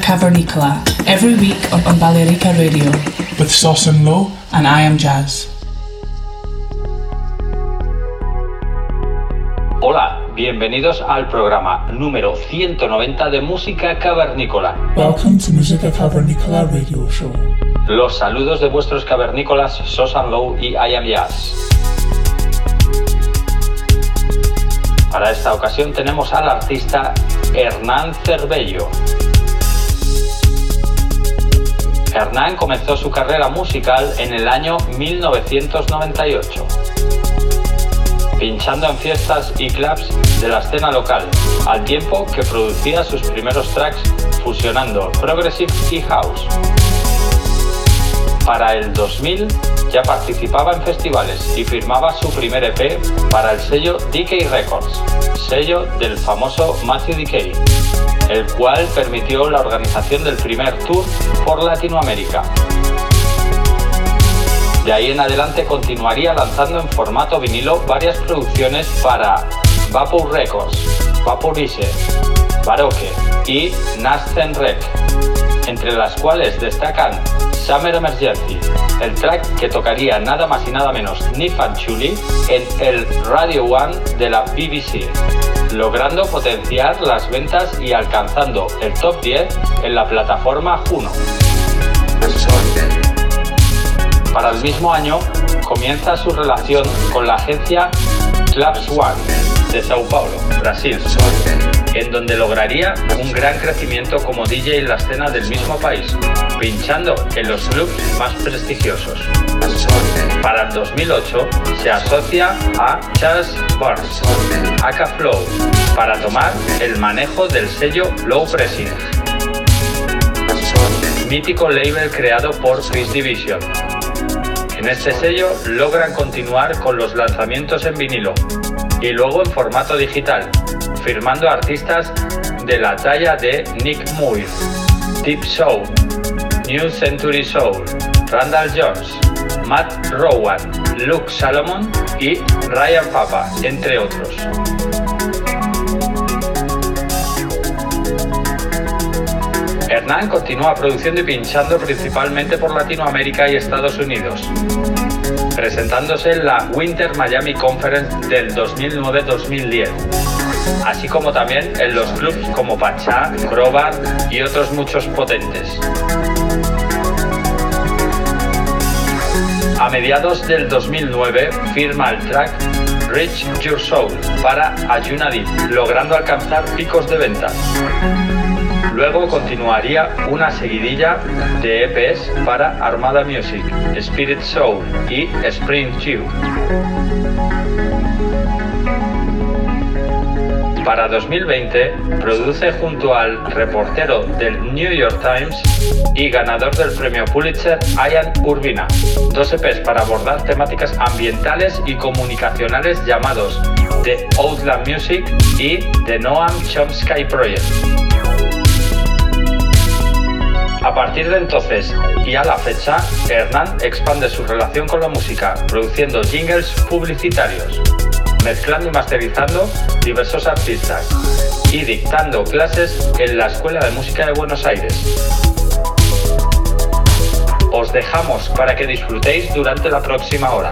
Cavernicola every week on, Balearica Radio with Sauce and Low and I am Jazz. Hola, bienvenidos al programa número 190 de Música Cavernícola. Welcome to Musica Cavernicola radio show. Los saludos de vuestros cavernícolas Sosan Low y I Am Jazz. Para esta ocasión tenemos al artista Hernán Cervello. Hernán comenzó su carrera musical en el año 1998, pinchando en fiestas y clubs de la escena local, al tiempo que producía sus primeros tracks fusionando progressive y house. Para el 2000 ya participaba en festivales y firmaba su primer EP para el sello DK Records, sello del famoso Matthew DK, el cual permitió la organización del primer tour por Latinoamérica. De ahí en adelante continuaría lanzando en formato vinilo varias producciones para Vapor Records, Vaporize, Baroque y Nasten Rec, entre las cuales destacan Summer Emergency, el track que tocaría nada más y nada menos ni Fanchuli en el Radio One de la BBC, logrando potenciar las ventas y alcanzando el top 10 en la plataforma Juno. Para el mismo año comienza su relación con la agencia Clubs One de Sao Paulo, Brasil, en donde lograría un gran crecimiento como DJ en la escena del mismo país, pinchando en los clubs más prestigiosos. Para el 2008 se asocia a Charles Burns, Aka Flow, para tomar el manejo del sello Low Pressing, mítico label creado por Chris Division. En este sello logran continuar con los lanzamientos en vinilo y luego en formato digital, firmando artistas de la talla de Nick Muir, Deep Soul, New Century Soul, Randall Jones, Matt Rowan, Luke Salomon y Ryan Papa, entre otros. Hernán continúa produciendo y pinchando principalmente por Latinoamérica y Estados Unidos, presentándose en la Winter Miami Conference del 2009-2010, así como también en los clubs como Pachá, Crowbar y otros muchos potentes. A mediados del 2009 firma el track Reach Your Soul para Ayuna Deep, logrando alcanzar picos de ventas. Luego continuaría una seguidilla de EPs para Armada Music, Spirit Soul y Spring Chill. Para 2020 produce junto al reportero del New York Times y ganador del premio Pulitzer Ian Urbina, dos EPs para abordar temáticas ambientales y comunicacionales llamados The Outland Music y The Noam Chomsky Project. A partir de entonces y a la fecha, Hernán expande su relación con la música, produciendo jingles publicitarios, mezclando y masterizando diversos artistas y dictando clases en la Escuela de Música de Buenos Aires. Os dejamos para que disfrutéis durante la próxima hora.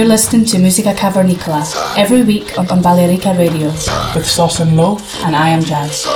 You're listening to Musica Cavernicola every week on, Balearica Radio with Sauce and Low, and I am Jazz.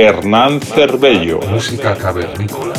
Hernán Cervello. Música cavernícola.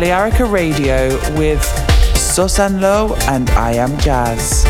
Balearica Radio with Susan Low and I Am Jazz.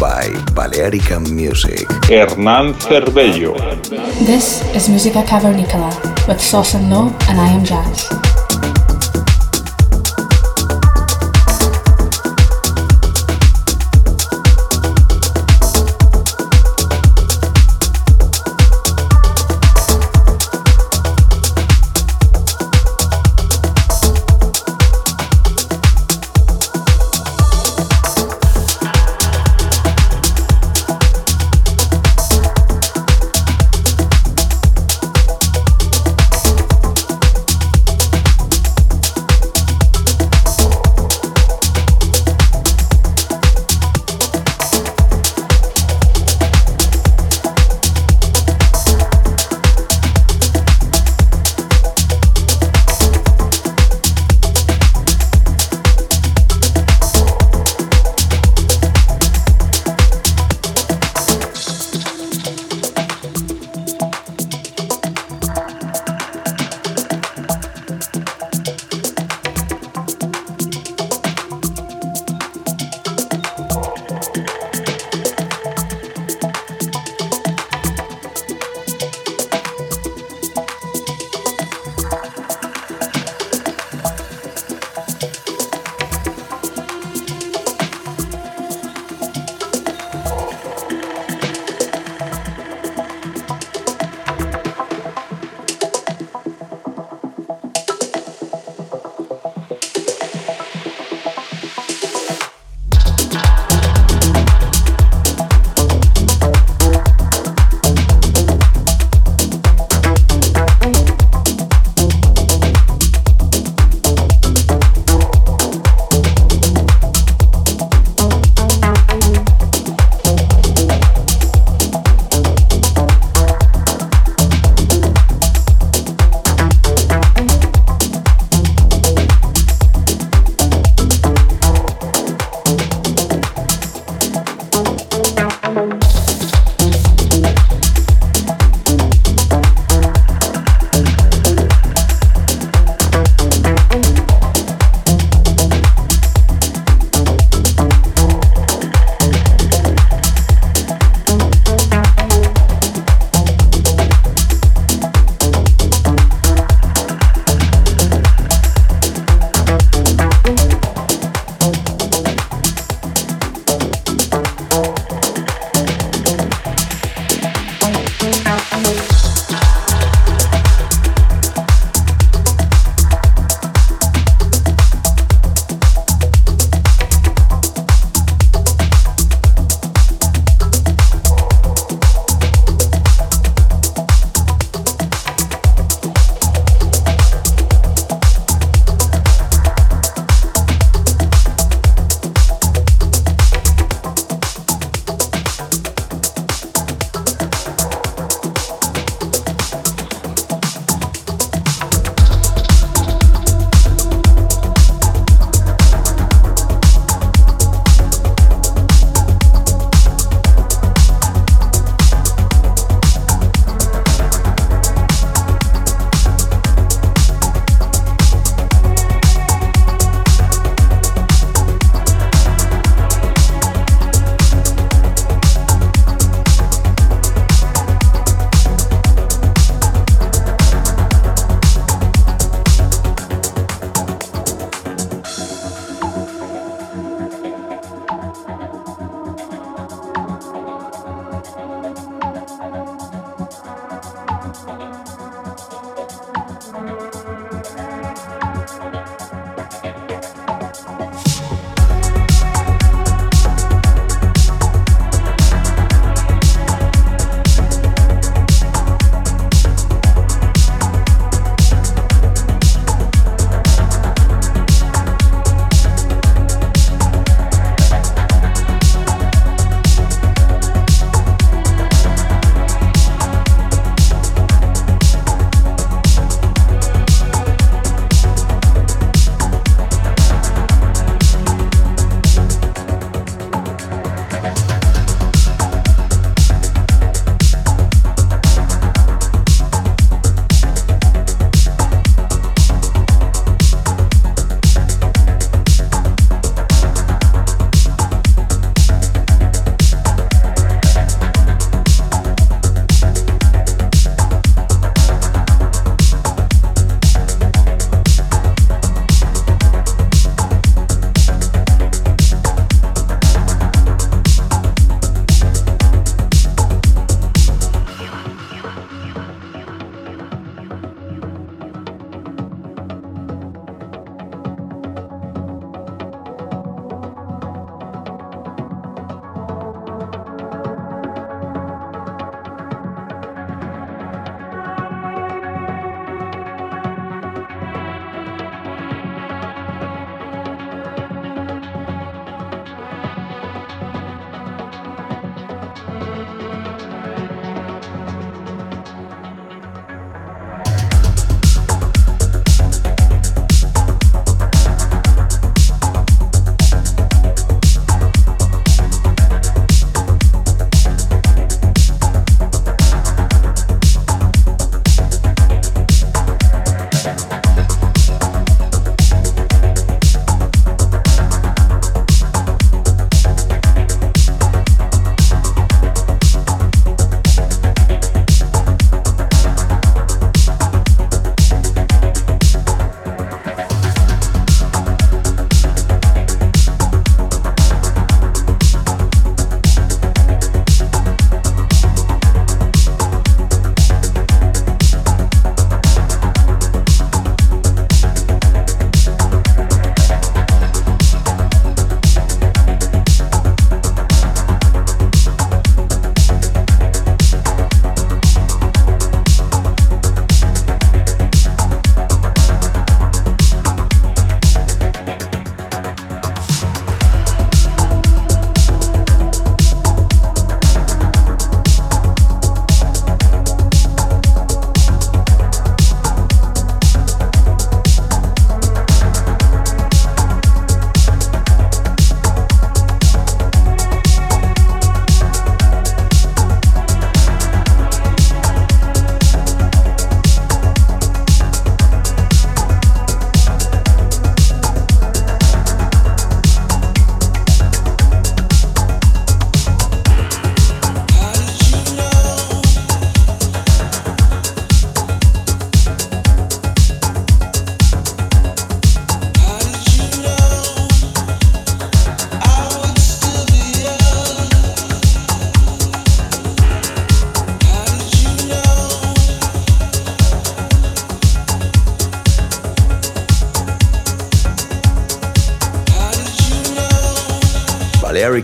By Balearica Music. Hernán Cervello. This is Musica Cavernicola with Sauce and Low and I Am Jazz.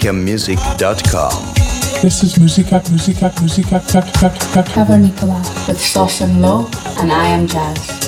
balearicamusic.com. This is Musica, Musica, Musica, Cavernicola with Sauce and Low, and I am Jazz.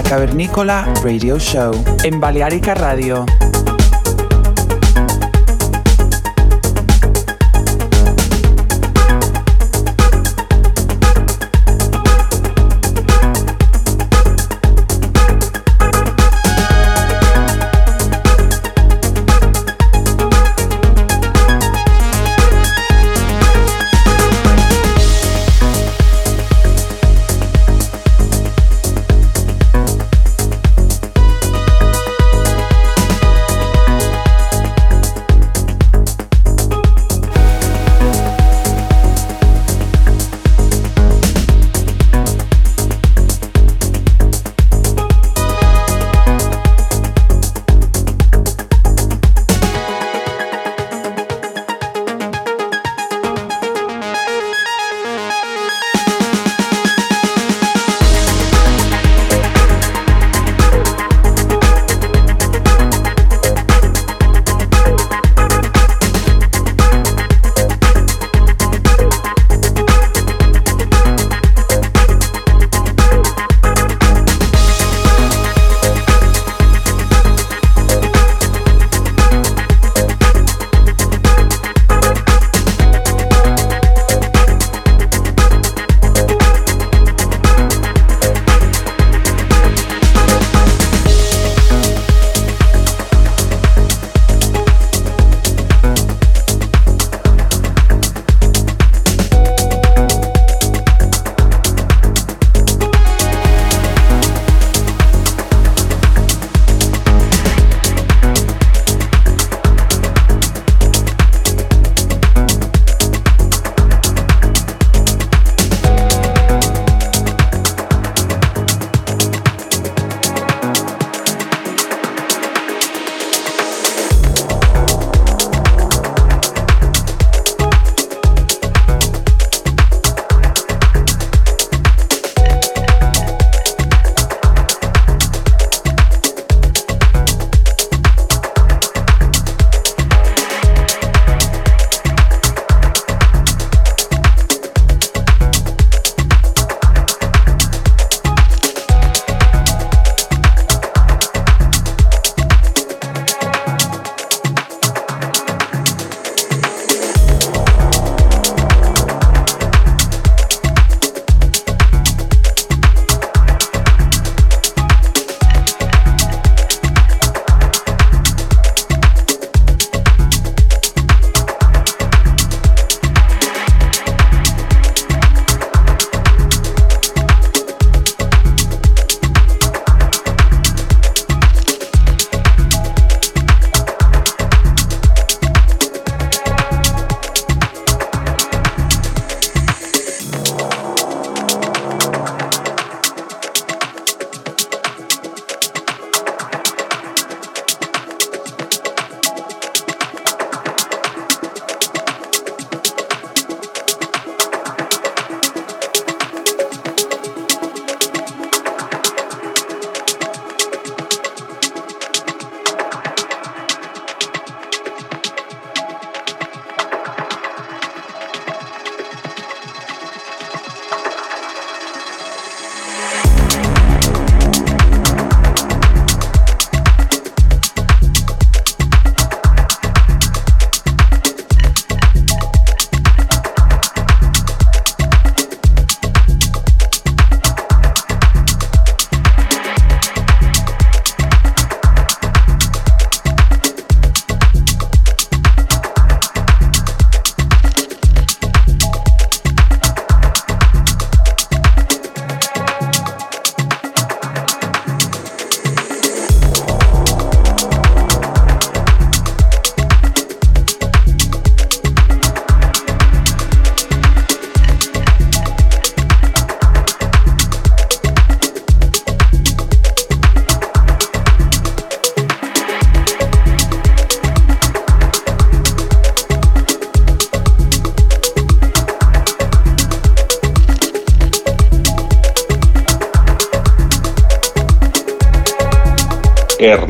Cavernícola Radio Show en Balearica Radio.